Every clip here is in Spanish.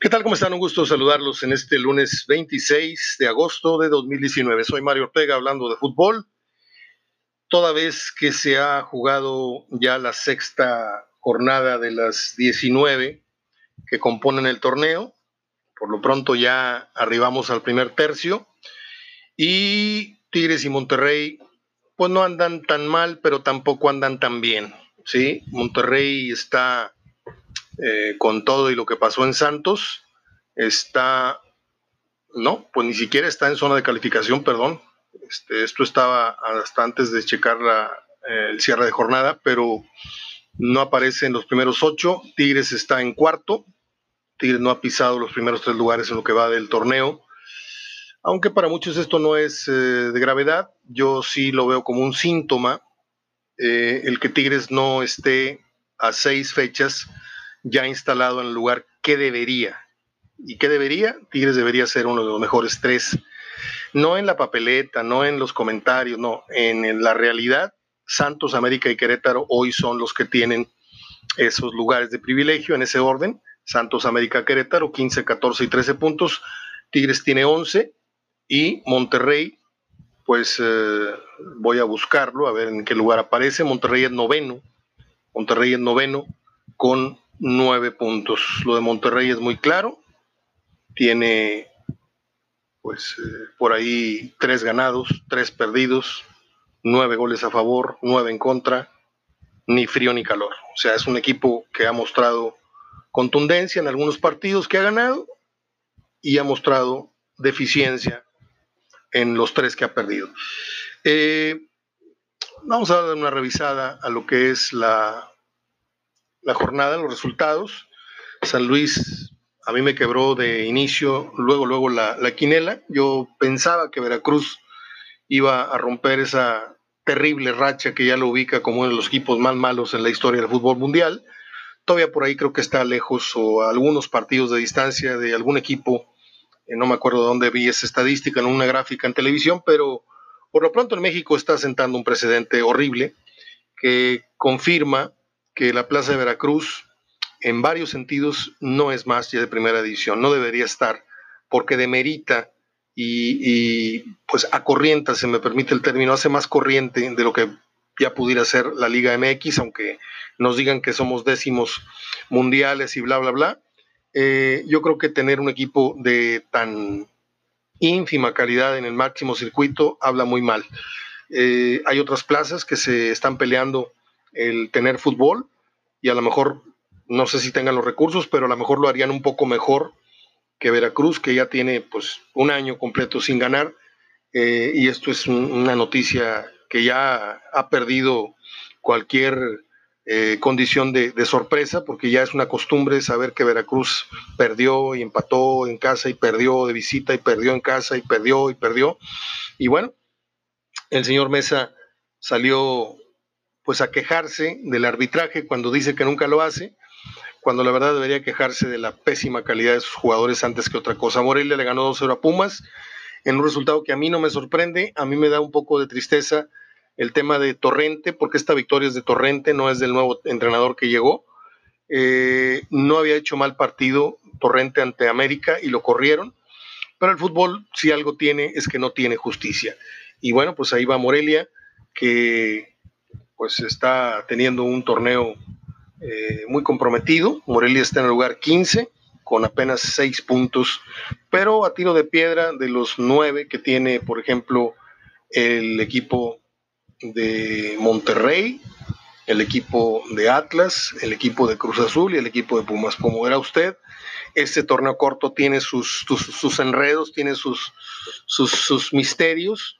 ¿Qué tal? ¿Cómo están? Un gusto saludarlos en este lunes 26 de agosto de 2019. Soy Mario Ortega hablando de fútbol. Toda vez que se ha jugado ya la sexta jornada de las 19 que componen el torneo, por lo pronto ya arribamos al primer tercio y Tigres y Monterrey pues no andan tan mal, pero tampoco andan tan bien. ¿sí? Monterrey está eh, con todo y lo que pasó en Santos, está, no, pues ni siquiera está en zona de calificación, perdón. Este, esto estaba hasta antes de checar eh, el cierre de jornada, pero no aparece en los primeros ocho. Tigres está en cuarto. Tigres no ha pisado los primeros tres lugares en lo que va del torneo. Aunque para muchos esto no es eh, de gravedad, yo sí lo veo como un síntoma el que Tigres no esté a seis fechas ya instalado en el lugar que debería. ¿Y qué debería? Tigres debería ser uno de los mejores tres. No en la papeleta, no en los comentarios, no, en la realidad. Santos, América y Querétaro hoy son los que tienen esos lugares de privilegio en ese orden. Santos, América, Querétaro, 15, 14 y 13 puntos. Tigres tiene 11 y Monterrey, pues eh, voy a buscarlo, a ver en qué lugar aparece. Monterrey es noveno. Monterrey es noveno con nueve puntos. Lo de Monterrey es muy claro. Tiene, pues, eh, por ahí tres ganados, tres perdidos, nueve goles a favor, nueve en contra, ni frío ni calor. O sea, es un equipo que ha mostrado contundencia en algunos partidos que ha ganado y ha mostrado deficiencia en los tres que ha perdido. Eh, vamos a dar una revisada a lo que es la la jornada, los resultados. San Luis a mí me quebró de inicio, luego, luego la, la quinela. Yo pensaba que Veracruz iba a romper esa terrible racha que ya lo ubica como uno de los equipos más malos en la historia del fútbol mundial. Todavía por ahí creo que está lejos o algunos partidos de distancia de algún equipo. Eh, no me acuerdo de dónde vi esa estadística en una gráfica en televisión, pero por lo pronto en México está sentando un precedente horrible que confirma que la Plaza de Veracruz en varios sentidos no es más ya de primera división, no debería estar, porque demerita y, y pues acorrienta, se me permite el término, hace más corriente de lo que ya pudiera ser la Liga MX, aunque nos digan que somos décimos mundiales y bla, bla, bla. Eh, yo creo que tener un equipo de tan ínfima calidad en el máximo circuito habla muy mal. Eh, hay otras plazas que se están peleando el tener fútbol y a lo mejor, no sé si tengan los recursos, pero a lo mejor lo harían un poco mejor que Veracruz, que ya tiene pues un año completo sin ganar. Eh, y esto es una noticia que ya ha perdido cualquier eh, condición de, de, sorpresa, porque ya es una costumbre saber que Veracruz perdió y empató en casa y perdió de visita y perdió en casa y perdió y perdió. Y bueno, el señor Mesa salió pues a quejarse del arbitraje cuando dice que nunca lo hace, cuando la verdad debería quejarse de la pésima calidad de sus jugadores antes que otra cosa. Morelia le ganó 2-0 a Pumas en un resultado que a mí no me sorprende, a mí me da un poco de tristeza el tema de Torrente, porque esta victoria es de Torrente, no es del nuevo entrenador que llegó. Eh, no había hecho mal partido Torrente ante América y lo corrieron, pero el fútbol si algo tiene es que no tiene justicia. Y bueno, pues ahí va Morelia, que pues está teniendo un torneo eh, muy comprometido. Morelia está en el lugar 15 con apenas 6 puntos, pero a tiro de piedra de los 9 que tiene, por ejemplo, el equipo de Monterrey, el equipo de Atlas, el equipo de Cruz Azul y el equipo de Pumas. Como verá usted, este torneo corto tiene sus, sus, enredos, tiene sus, sus, sus misterios,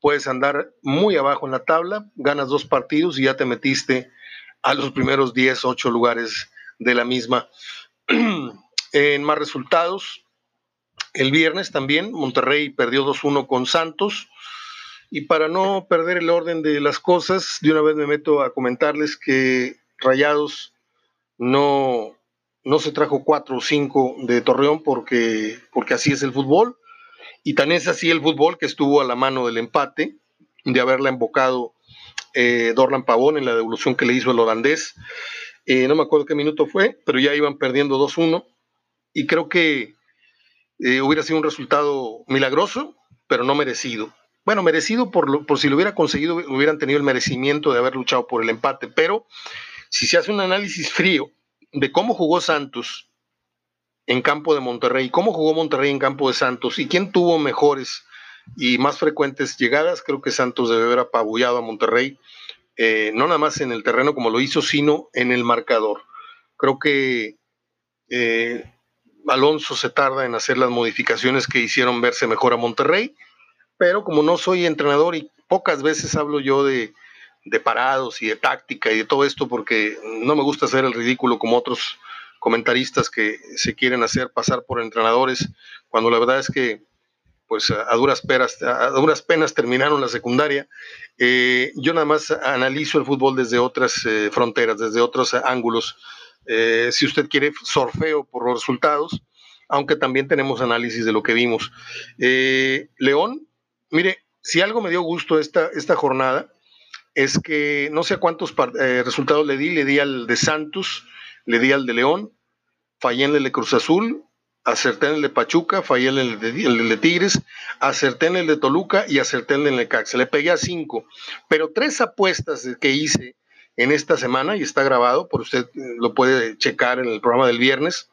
puedes andar muy abajo en la tabla, ganas dos partidos y ya te metiste a los primeros 10, 8 lugares de la misma. en más resultados, el viernes también Monterrey perdió 2-1 con Santos. Y para no perder el orden de las cosas, de una vez me meto a comentarles que Rayados no, no se trajo 4 o 5 de Torreón porque, porque así es el fútbol. Y tan es así el fútbol que estuvo a la mano del empate, de haberla embocado eh, Dorlan Pavón en la devolución que le hizo el holandés. Eh, no me acuerdo qué minuto fue, pero ya iban perdiendo 2-1. y creo que eh, hubiera sido un resultado milagroso, pero no merecido. Bueno, merecido por, por si lo hubiera conseguido, hubieran tenido el merecimiento de haber luchado por el empate, pero si se hace un análisis frío de cómo jugó Santos en campo de Monterrey, cómo jugó Monterrey en campo de Santos y quién tuvo mejores y más frecuentes llegadas, creo que Santos debe haber apabullado a Monterrey, eh, no nada más en el terreno como lo hizo, sino en el marcador. Creo que eh, Alonso se tarda en hacer las modificaciones que hicieron verse mejor a Monterrey, pero como no soy entrenador y pocas veces hablo yo de, de parados y de táctica y de todo esto porque no me gusta hacer el ridículo como otros comentaristas que se quieren hacer pasar por entrenadores, cuando la verdad es que pues a duras, peras, duras penas terminaron la secundaria. Eh, yo nada más analizo el fútbol desde otras eh, fronteras, desde otros ángulos. Eh, si usted quiere, sorfeo por los resultados, aunque también tenemos análisis de lo que vimos. León, mire, si algo me dio gusto esta, esta jornada, es que no sé cuántos resultados le di, le di al de Santos, le di al de León, fallé en el de Cruz Azul, acerté en el de Pachuca, fallé en el de, Tigres, acerté en el de Toluca y acerté en el de Caxa. Le pegué a cinco, pero tres apuestas que hice en esta semana, y está grabado, por usted eh, lo puede checar en el programa del viernes.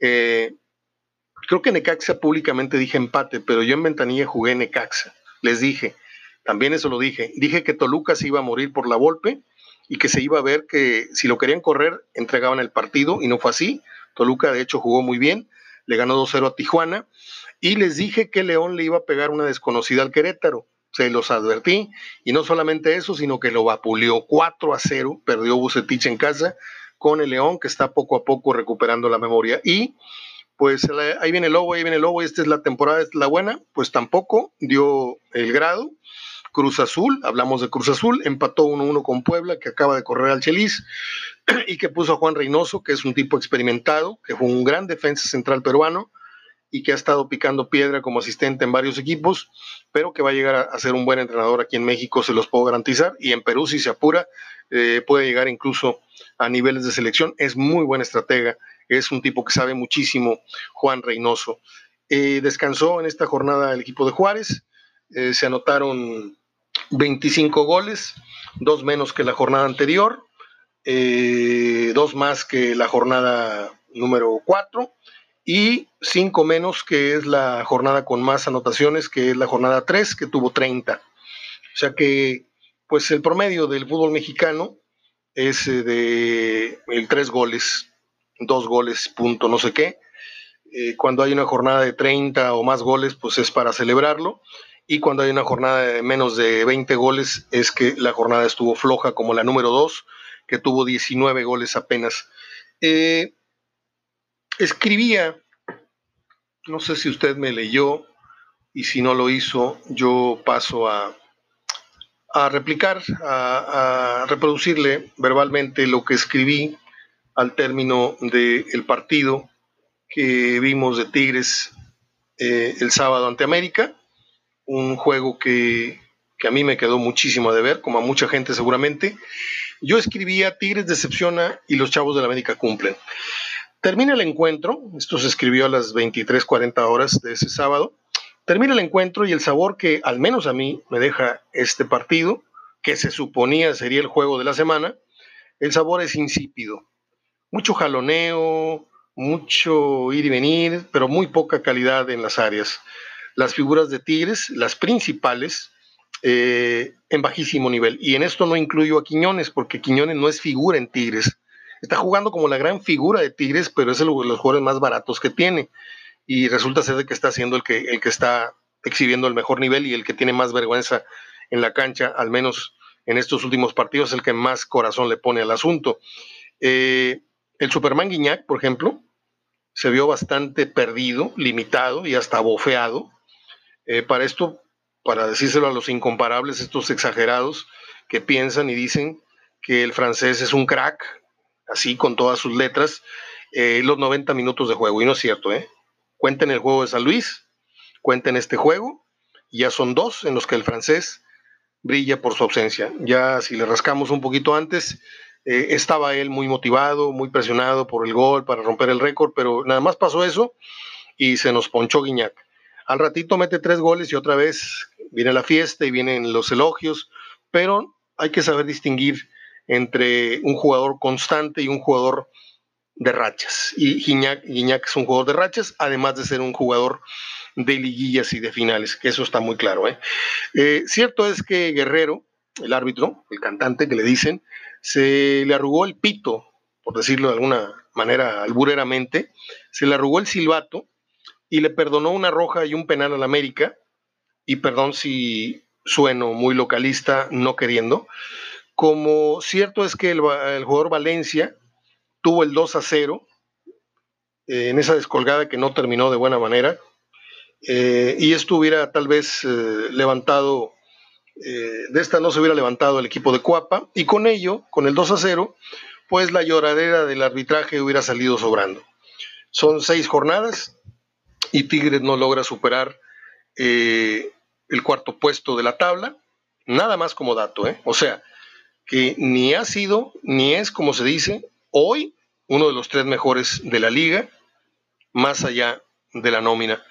Eh, creo que Necaxa públicamente dije empate, pero yo en ventanilla jugué Necaxa. Les dije, también eso lo dije. Dije que Toluca se iba a morir por la golpe y que se iba a ver que si lo querían correr, entregaban el partido y no fue así. Toluca de hecho jugó muy bien, le ganó 2-0 a Tijuana y les dije que León le iba a pegar una desconocida al Querétaro. Se los advertí y no solamente eso, sino que lo vapuleó 4 a 0, perdió Bucetich en casa con el León que está poco a poco recuperando la memoria y pues ahí viene el lobo, ahí viene el lobo, esta es la temporada, esta es la buena, pues tampoco dio el grado Cruz Azul, hablamos de Cruz Azul, empató 1-1 con Puebla, que acaba de correr al Chelis, y que puso a Juan Reynoso, que es un tipo experimentado, que fue un gran defensa central peruano y que ha estado picando piedra como asistente en varios equipos, pero que va a llegar a, ser un buen entrenador aquí en México, se los puedo garantizar, y en Perú, si se apura, eh, puede llegar incluso a niveles de selección. Es muy buen estratega, es un tipo que sabe muchísimo, Juan Reynoso. Eh, descansó en esta jornada el equipo de Juárez, eh, se anotaron 25 goles, dos menos que la jornada anterior, eh, dos más que la jornada número 4 y cinco menos que es la jornada con más anotaciones, que es la jornada 3, que tuvo 30. O sea que, pues el promedio del fútbol mexicano es eh, de el 3 goles, dos goles, punto, no sé qué. Eh, cuando hay una jornada de 30 o más goles, pues es para celebrarlo y cuando hay una jornada de menos de 20 goles es que la jornada estuvo floja como la número 2, que tuvo 19 goles apenas. Eh, escribía, no sé si usted me leyó y si no lo hizo, yo paso a, a replicar, a, reproducirle verbalmente lo que escribí al término del partido que vimos de Tigres eh, el sábado ante América un juego que, a mí me quedó muchísimo de ver, como a mucha gente seguramente. Yo escribía Tigres decepciona y los Chavos de la América cumplen. Termina el encuentro, esto se escribió a las 23:40 horas de ese sábado. Termina el encuentro y el sabor que al menos a mí me deja este partido, que se suponía sería el juego de la semana, el sabor es insípido. Mucho jaloneo, mucho ir y venir, pero muy poca calidad en las áreas las figuras de Tigres, las principales, eh, en bajísimo nivel. Y en esto no incluyo a Quiñones, porque Quiñones no es figura en Tigres. Está jugando como la gran figura de Tigres, pero es el, los jugadores más baratos que tiene. Y resulta ser de que está siendo el que, el que está exhibiendo el mejor nivel y el que tiene más vergüenza en la cancha, al menos en estos últimos partidos, el que más corazón le pone al asunto. Eh, el Superman Guiñac, por ejemplo, se vio bastante perdido, limitado y hasta bofeado eh, para esto, para decírselo a los incomparables, estos exagerados que piensan y dicen que el francés es un crack, así con todas sus letras, eh, los 90 minutos de juego. Y no es cierto, ¿eh? Cuenten el juego de San Luis, cuenten este juego, y ya son dos en los que el francés brilla por su ausencia. Ya si le rascamos un poquito antes, Eh, estaba él muy motivado, muy presionado por el gol para romper el récord, pero nada más pasó eso y se nos ponchó Guiñac. Al ratito mete tres goles y otra vez viene la fiesta y vienen los elogios, pero hay que saber distinguir entre un jugador constante y un jugador de rachas. Y Guiñac, es un jugador de rachas, además de ser un jugador de liguillas y de finales, que eso está muy claro. ¿eh? Eh, cierto es que Guerrero, el árbitro, el cantante que le dicen, se le arrugó el pito, por decirlo de alguna manera albureramente, se le arrugó el silbato y le perdonó una roja y un penal al América, y perdón si sueno muy localista, no queriendo, como cierto es que el, jugador Valencia tuvo el 2 a 0 eh, en esa descolgada que no terminó de buena manera, eh, y esto hubiera tal vez eh, levantado, de esta no se hubiera levantado el equipo de Cuapa, y con ello, con el 2 a 0, pues la lloradera del arbitraje hubiera salido sobrando. Son seis jornadas y Tigres no logra superar el cuarto puesto de la tabla, nada más como dato, ¿eh? o sea, que ni ha sido, ni es, como se dice, hoy uno de los tres mejores de la liga, más allá de la nómina.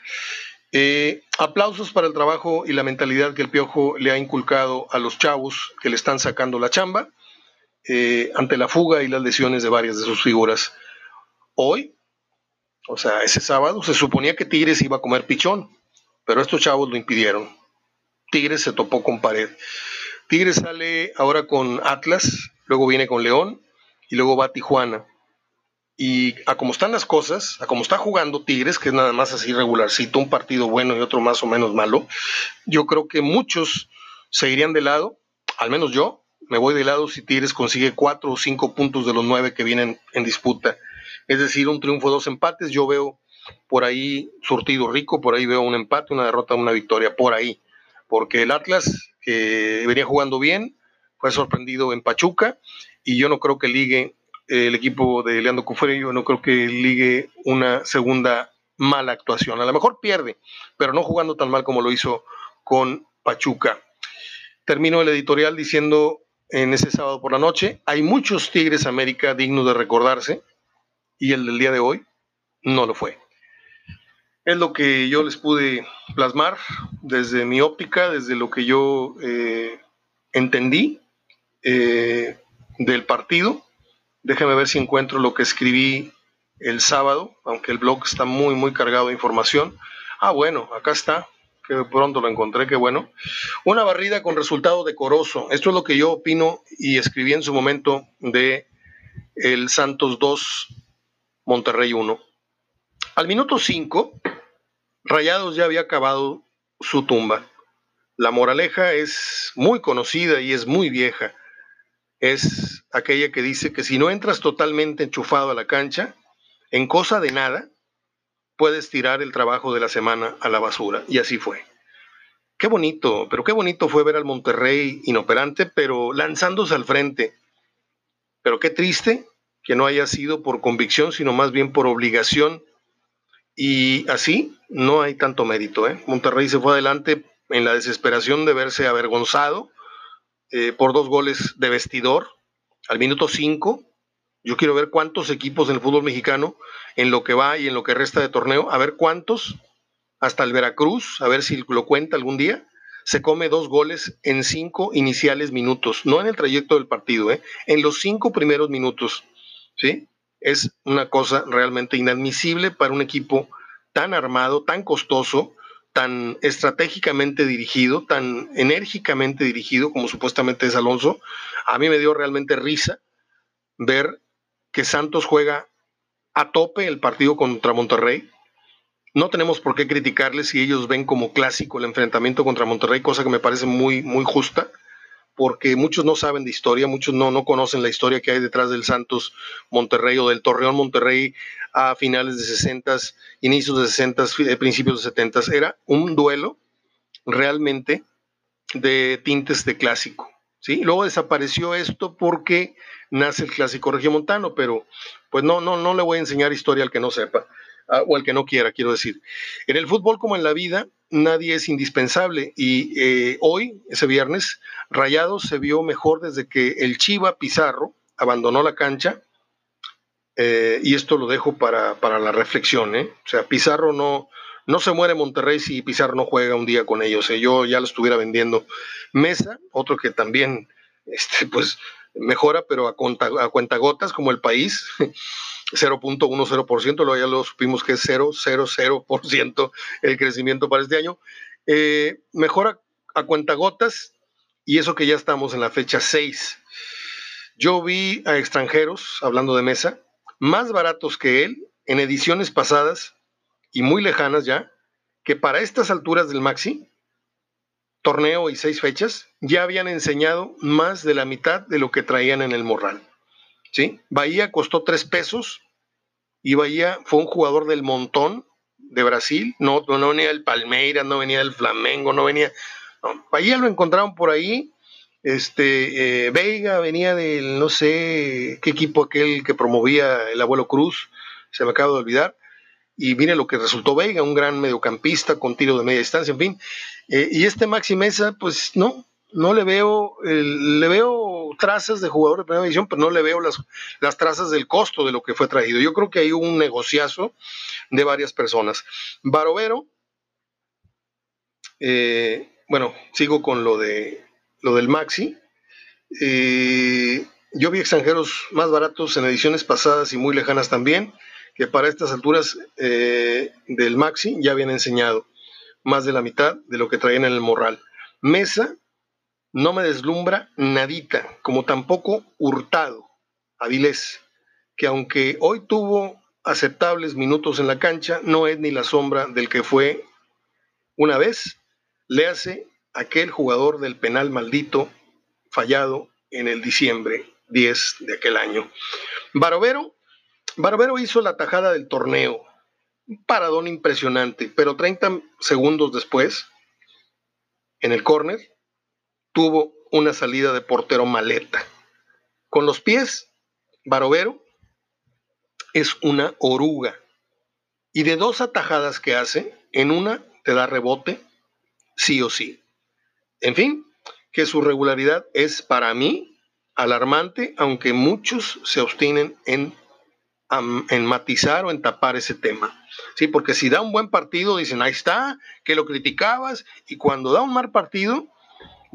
Eh, aplausos para el trabajo y la mentalidad que el Piojo le ha inculcado a los chavos que le están sacando la chamba eh, ante la fuga y las lesiones de varias de sus figuras. Hoy, o sea, ese sábado, se suponía que Tigres iba a comer pichón, pero estos chavos lo impidieron. Tigres se topó con pared. Tigres sale ahora con Atlas, luego viene con León y luego va a Tijuana. Y a como están las cosas, a como está jugando Tigres, que es nada más así regularcito, un partido bueno y otro más o menos malo, yo creo que muchos seguirían de lado, al menos yo, me voy de lado si Tigres consigue cuatro o cinco puntos de los nueve que vienen en disputa. Es decir, un triunfo, dos empates, yo veo por ahí surtido rico, por ahí veo un empate, una derrota, una victoria, por ahí. Porque el Atlas, venía jugando bien, fue sorprendido en Pachuca y yo no creo que ligue el equipo de Leandro Cufrey, no creo que ligue una segunda mala actuación. A lo mejor pierde, pero no jugando tan mal como lo hizo con Pachuca. Termino el editorial diciendo en ese sábado por la noche, hay muchos Tigres América dignos de recordarse y el del día de hoy no lo fue. Es lo que yo les pude plasmar desde mi óptica, desde lo que yo eh, entendí eh, del partido Déjame ver si encuentro lo que escribí el sábado, aunque el blog está muy, muy cargado de información. Ah, bueno, acá está, que pronto lo encontré, qué bueno. Una barrida con resultado decoroso. Esto es lo que yo opino y escribí en su momento de el Santos 2, Monterrey 1. Al minuto 5, Rayados ya había acabado su tumba. La moraleja es muy conocida y es muy vieja es aquella que dice que si no entras totalmente enchufado a la cancha, en cosa de nada, puedes tirar el trabajo de la semana a la basura. Y así fue. Qué bonito, pero qué bonito fue ver al Monterrey inoperante, pero lanzándose al frente. Pero qué triste que no haya sido por convicción, sino más bien por obligación. Y así no hay tanto mérito. ¿eh? Monterrey se fue adelante en la desesperación de verse avergonzado eh, por dos goles de vestidor al minuto 5. Yo quiero ver cuántos equipos en el fútbol mexicano, en lo que va y en lo que resta de torneo, a ver cuántos, hasta el Veracruz, a ver si lo cuenta algún día, se come dos goles en cinco iniciales minutos, no en el trayecto del partido, ¿eh? en los cinco primeros minutos. ¿Sí? Es una cosa realmente inadmisible para un equipo tan armado, tan costoso, tan estratégicamente dirigido, tan enérgicamente dirigido como supuestamente es Alonso, a mí me dio realmente risa ver que Santos juega a tope el partido contra Monterrey. No tenemos por qué criticarles si ellos ven como clásico el enfrentamiento contra Monterrey, cosa que me parece muy, muy justa porque muchos no saben de historia, muchos no, no conocen la historia que hay detrás del Santos Monterrey o del Torreón Monterrey a finales de 60, inicios de 60, eh, principios de 70. Era un duelo realmente de tintes de clásico. ¿sí? Luego desapareció esto porque nace el clásico regiomontano, pero pues no, no, no le voy a enseñar historia al que no sepa, o al que no quiera, quiero decir. En el fútbol como en la vida, nadie es indispensable. Y eh, hoy, ese viernes, Rayados se vio mejor desde que el Chiva Pizarro, abandonó la cancha eh, y esto lo dejo para, la reflexión. ¿eh? O sea, Pizarro no, no se muere Monterrey si Pizarro no juega un día con ellos. Yo ya lo estuviera vendiendo. Mesa, otro que también este, pues, mejora, pero a, cuenta, a cuentagotas, como el país. 0.10%, luego ya lo supimos que es 0.00% el crecimiento para este año. mejora a cuentagotas y eso que ya estamos en la fecha 6. Yo vi a extranjeros, hablando de mesa, más baratos que él en ediciones pasadas y muy lejanas ya, que para estas alturas del Maxi, torneo y seis fechas, ya habían enseñado más de la mitad de lo que traían en el Morral. ¿Sí? Bahía costó tres pesos y Bahía fue un jugador del montón de Brasil, no, no venía del Palmeiras, no venía del Flamengo, no venía... Bahía lo encontraron por ahí este, eh, Veiga venía del, no sé qué equipo aquel que promovía el abuelo Cruz, se me acaba de olvidar. Y mire lo que resultó Veiga, un gran mediocampista con tiro de media distancia, en fin. Eh, y este Maxi Mesa, pues no, no le veo, le veo trazas de jugador de primera división, pero no le veo las, las trazas del costo de lo que fue traído. Yo creo que hay un negociazo de varias personas. Barovero, eh, bueno, sigo con lo de lo del Maxi. Eh, yo vi extranjeros más baratos en ediciones pasadas y muy lejanas también, que para estas alturas eh, del Maxi ya habían enseñado más de la mitad de lo que traían en el Morral. Mesa no me deslumbra nadita, como tampoco Hurtado, Avilés, que aunque hoy tuvo aceptables minutos en la cancha, no es ni la sombra del que fue una vez, le hace aquel jugador del penal maldito fallado en el diciembre 10 de aquel año. Barovero, Barovero hizo la tajada del torneo, un paradón impresionante, pero 30 segundos después, en el córner, tuvo una salida de portero maleta. Con los pies, Barovero es una oruga. Y de dos atajadas que hace, en una te da rebote, sí o sí. En fin, que su regularidad es para mí alarmante, aunque muchos se obstinen en, en matizar o en tapar ese tema. Sí, porque si da un buen partido, dicen, ahí está, que lo criticabas, y cuando da un mal partido,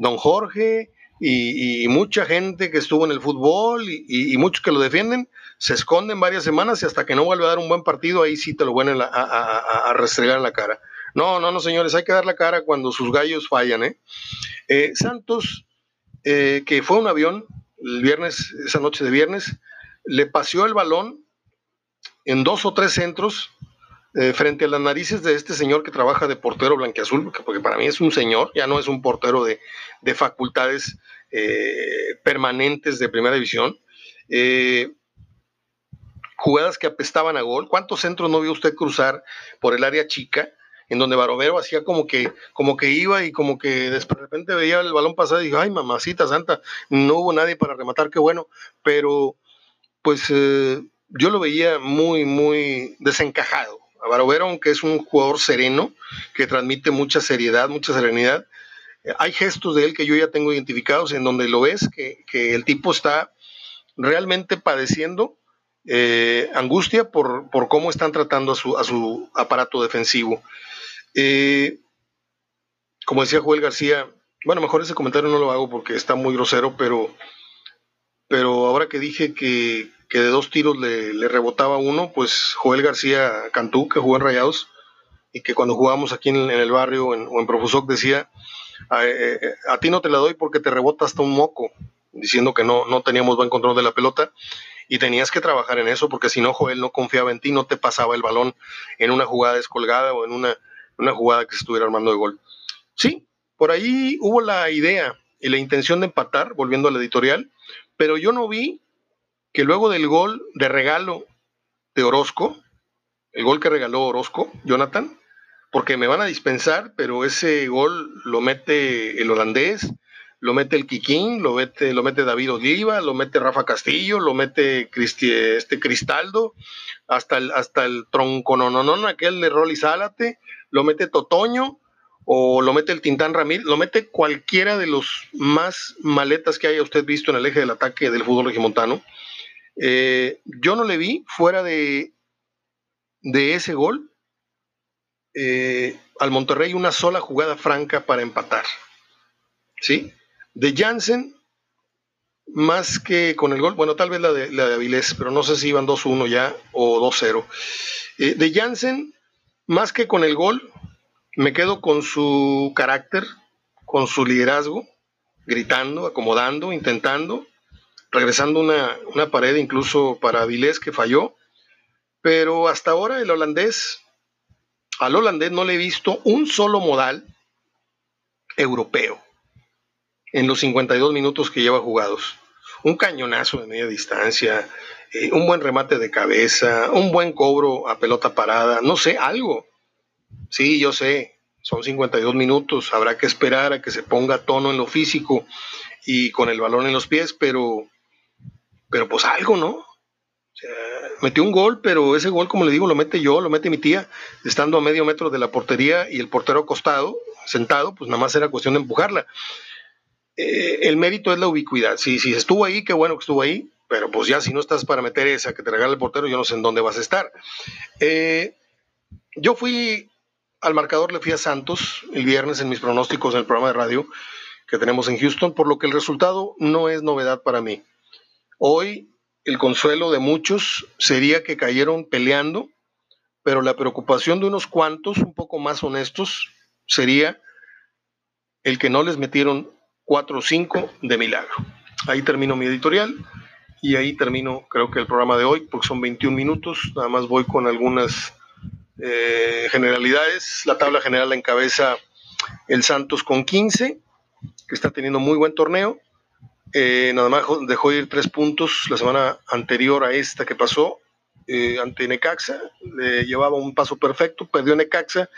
don Jorge y, mucha gente que estuvo en el fútbol y, muchos que lo defienden, se esconden varias semanas y hasta que no vuelve a dar un buen partido, ahí sí te lo vuelven a, restregar en la cara. No, no, no, señores, hay que dar la cara cuando sus gallos fallan. ¿eh? eh Santos, eh, que fue un avión el viernes, esa noche de viernes, le paseó el balón en dos o tres centros eh, frente a las narices de este señor que trabaja de portero blanqueazul, porque, para mí es un señor, ya no es un portero de, de facultades permanentes de primera división. jugadas que apestaban a gol. ¿Cuántos centros no vio usted cruzar por el área chica? en donde Barovero hacía como que, como que iba y como que de repente veía el balón pasar y dijo, ay, mamacita santa, no hubo nadie para rematar, qué bueno, pero pues eh, yo lo veía muy, muy desencajado. Barovero, aunque es un jugador sereno, que transmite mucha seriedad, mucha serenidad, eh, hay gestos de él que yo ya tengo identificados en donde lo ves, que, el tipo está realmente padeciendo eh, angustia por, por, cómo están tratando a su, a su aparato defensivo. Eh, como decía Joel García, bueno, mejor ese comentario no lo hago porque está muy grosero, pero, pero ahora que dije que, de dos tiros le, rebotaba uno, pues Joel García Cantú, que jugó en Rayados, y que cuando jugábamos aquí en, el barrio o en Profusoc decía, eh, eh, a, ti no te la doy porque te rebota hasta un moco, diciendo que no, no teníamos buen control de la pelota y tenías que trabajar en eso porque si no Joel no confiaba en ti, no te pasaba el balón en una jugada descolgada o en una una jugada que se estuviera armando de gol. Sí, por ahí hubo la idea y la intención de empatar, volviendo a la editorial, pero yo no vi que luego del gol de regalo de Orozco, el gol que regaló Orozco, Jonathan, porque me van a dispensar, pero ese gol lo mete el holandés, lo mete el Kikín, lo mete, lo mete David Oliva, lo mete Rafa Castillo, lo mete este Cristaldo, hasta el, hasta el tronco no, no, no, aquel de Rolly Zálate, lo mete Totoño, o lo mete el Tintán Ramírez, lo mete cualquiera de los más maletas que haya usted visto en el eje del ataque del fútbol regimontano. Eh, yo no le vi fuera de, de ese gol eh, al Monterrey una sola jugada franca para empatar. ¿Sí? De Jansen, más que con el gol, bueno, tal vez la de, la de Avilés, pero no sé si iban 2-1 ya o 2-0. Eh, de Jansen, más que con el gol, me quedo con su carácter, con su liderazgo, gritando, acomodando, intentando, regresando una, una pared incluso para Avilés que falló. Pero hasta ahora el holandés, al holandés no le he visto un solo modal europeo en los 52 minutos que lleva jugados. Un cañonazo de media distancia, eh, un buen remate de cabeza, un buen cobro a pelota parada, no sé, algo. Sí, yo sé, son 52 minutos, habrá que esperar a que se ponga tono en lo físico y con el balón en los pies, pero, pero pues algo, ¿no? metió un gol, pero ese gol, como le digo, lo mete yo, lo mete mi tía, estando a medio metro de la portería y el portero acostado, sentado, pues nada más era cuestión de empujarla. Eh, el mérito es la ubicuidad. Si, si estuvo ahí, qué bueno que estuvo ahí, pero pues ya si no estás para meter esa que te regala el portero, yo no sé en dónde vas a estar. Eh, yo fui al marcador le fui a Santos el viernes en mis pronósticos en el programa de radio que tenemos en Houston, por lo que el resultado no es novedad para mí. Hoy el consuelo de muchos sería que cayeron peleando, pero la preocupación de unos cuantos, un poco más honestos, sería el que no les metieron 4 o 5 de milagro. Ahí termino mi editorial y ahí termino creo que el programa de hoy, porque son 21 minutos, nada más voy con algunas eh, generalidades, la tabla general la encabeza el Santos con 15, que está teniendo muy buen torneo. Eh, nada más dejó ir tres puntos la semana anterior a esta que pasó eh, ante Necaxa. Le llevaba un paso perfecto, perdió Necaxa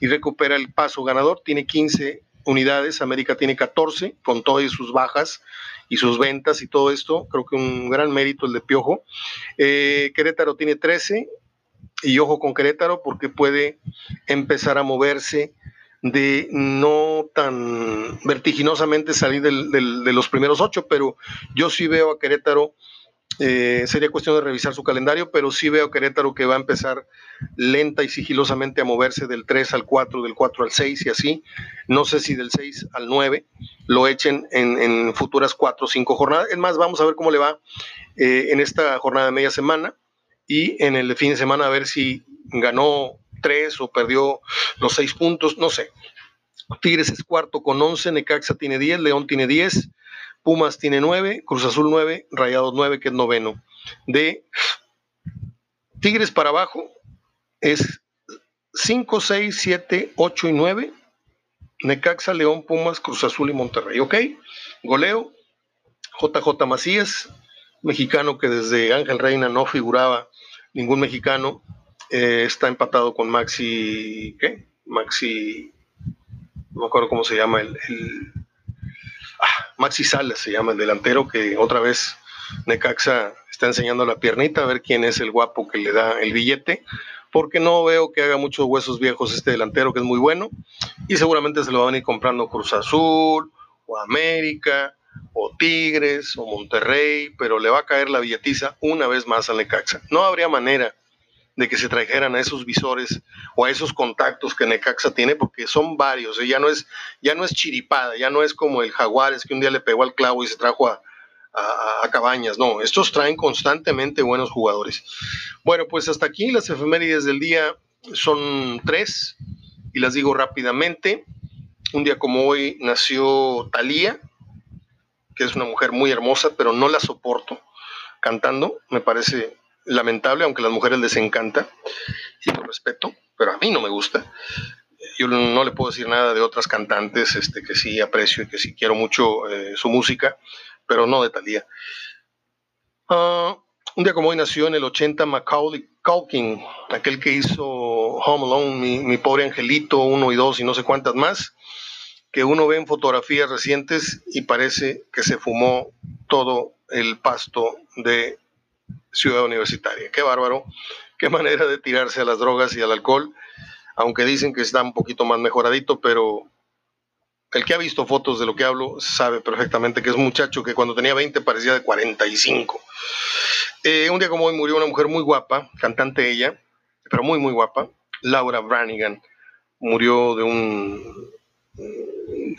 y recupera el paso ganador. Tiene 15 unidades, América tiene 14, con todas sus bajas y sus ventas y todo esto. Creo que un gran mérito el de Piojo. Querétaro tiene 13, y ojo con Querétaro porque puede empezar a moverse de no tan vertiginosamente salir de los primeros ocho, pero yo sí veo a Querétaro, eh, sería cuestión de revisar su calendario, pero sí veo a Querétaro que va a empezar lenta y sigilosamente a moverse del 3 al 4, del 4 al 6 y así. No sé si del 6 al 9 lo echen en, futuras 4 o 5 jornadas. Es más, vamos a ver cómo le va eh, en esta jornada de media semana y en el fin de semana a ver si ganó tres o perdió los seis puntos, no sé. Tigres es cuarto con 11, Necaxa tiene 10, León tiene 10, Pumas tiene 9, Cruz Azul 9, Rayados 9, que es noveno. De Tigres para abajo es 5, 6, 7, 8 y 9. Necaxa, León, Pumas, Cruz Azul y Monterrey. ¿Ok? Goleo, JJ Macías, mexicano que desde Ángel Reina no figuraba ningún mexicano. Eh, está empatado con Maxi, ¿qué? Maxi, no me acuerdo cómo se llama, el, ah, Maxi Salas se llama el delantero que otra vez Necaxa está enseñando la piernita a ver quién es el guapo que le da el billete, porque no veo que haga muchos huesos viejos este delantero que es muy bueno y seguramente se lo van a ir comprando Cruz Azul o América o Tigres o Monterrey, pero le va a caer la billetiza una vez más al Necaxa. No habría manera de que se trajeran a esos visores o a esos contactos que Necaxa tiene, porque son varios, ¿eh? ya no es, ya no es chiripada, ya no es como el Jaguares que un día le pegó al clavo y se trajo a, a, Cabañas, no, estos traen constantemente buenos jugadores. Bueno, pues hasta aquí las efemérides del día son tres y las digo rápidamente. Un día como hoy nació Talía, que es una mujer muy hermosa, pero no la soporto cantando. Me parece lamentable, aunque a las mujeres les encanta y lo respeto, pero a mí no me gusta. Yo no le puedo decir nada de otras cantantes este, que sí aprecio y que sí quiero mucho eh, su música, pero no de Talía. Uh, un día como hoy nació en el 80 Macaulay Culkin, aquel que hizo Home Alone, mi, mi pobre angelito, uno y dos y no sé cuántas más que uno ve en fotografías recientes y parece que se fumó todo el pasto de Ciudad Universitaria. Qué bárbaro, qué manera de tirarse a las drogas y al alcohol. aunque dicen que está un poquito más mejoradito, pero el que ha visto fotos de lo que hablo sabe perfectamente que es un muchacho que cuando tenía 20 parecía de 45. Eh, un día como hoy murió una mujer muy guapa, cantante ella, pero muy, muy guapa, Laura Branigan. Murió de un,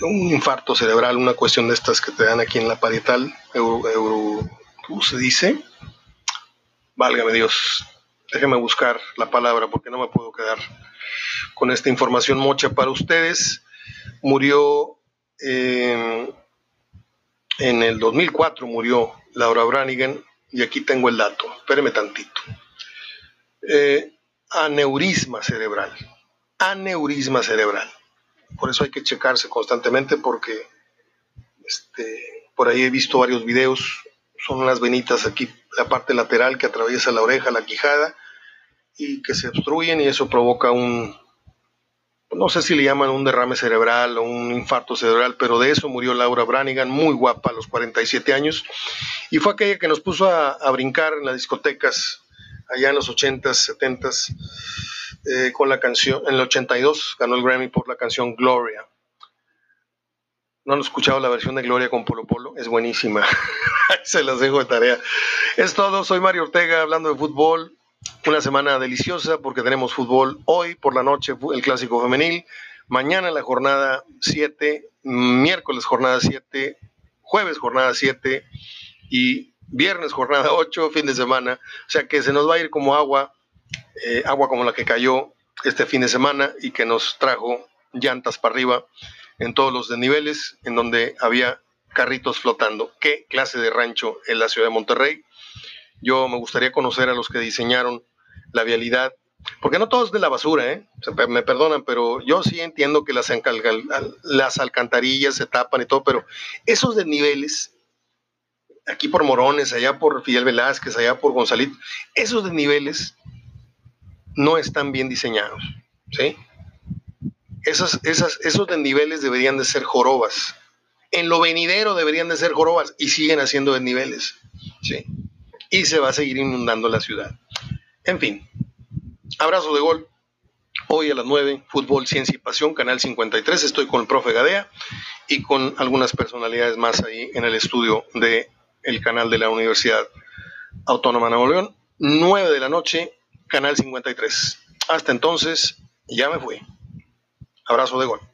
infarto cerebral, una cuestión de estas que te dan aquí en la parietal, euro, ¿cómo se dice? Válgame Dios, déjeme buscar la palabra porque no me puedo quedar con esta información mocha para ustedes murió eh, en el 2004, murió Laura Branigan, y aquí tengo el dato, espéreme tantito. Eh, aneurisma cerebral, aneurisma cerebral. Por eso hay que checarse constantemente porque este, por ahí he visto varios videos, son unas venitas aquí, la parte lateral que atraviesa la oreja, la quijada, y que se obstruyen y eso provoca un, no sé si le llaman un derrame cerebral o un infarto cerebral, pero de eso murió Laura Branigan, muy guapa a los 47 años, y fue aquella que nos puso a, brincar en las discotecas allá en los 80s, 70s, eh, con la canción, en el 82 ganó el Grammy por la canción Gloria. No han escuchado la versión de Gloria con Polo Polo, es buenísima. Se las dejo de tarea. Es todo, soy Mario Ortega hablando de fútbol. Una semana deliciosa porque tenemos fútbol hoy por la noche, el clásico femenil, mañana la jornada 7, miércoles jornada 7, jueves jornada 7 y viernes jornada 8, fin de semana. O sea que se nos va a ir como agua, eh, agua como la que cayó este fin de semana y que nos trajo llantas para arriba en todos los desniveles, en donde había carritos flotando. ¿Qué clase de rancho en la ciudad de Monterrey? Yo me gustaría conocer a los que diseñaron la vialidad, porque no todo es de la basura, ¿eh? me perdonan, pero yo sí entiendo que las, las alcantarillas se tapan y todo, pero esos desniveles, aquí por Morones, allá por Fidel Velázquez, allá por Gonzalito, esos desniveles no están bien diseñados, ¿sí? Esas, esas, esos desniveles deberían de ser jorobas. En lo venidero deberían de ser jorobas y siguen haciendo desniveles, ¿sí? y se va a seguir inundando la ciudad. En fin, abrazo de gol. Hoy a las 9, Fútbol, Ciencia y Pasión, Canal 53. Estoy con el profe Gadea y con algunas personalidades más ahí en el estudio del el canal de la Universidad Autónoma de Nuevo León. 9 de la noche, Canal 53. Hasta entonces, ya me fui. Abrazo de gol.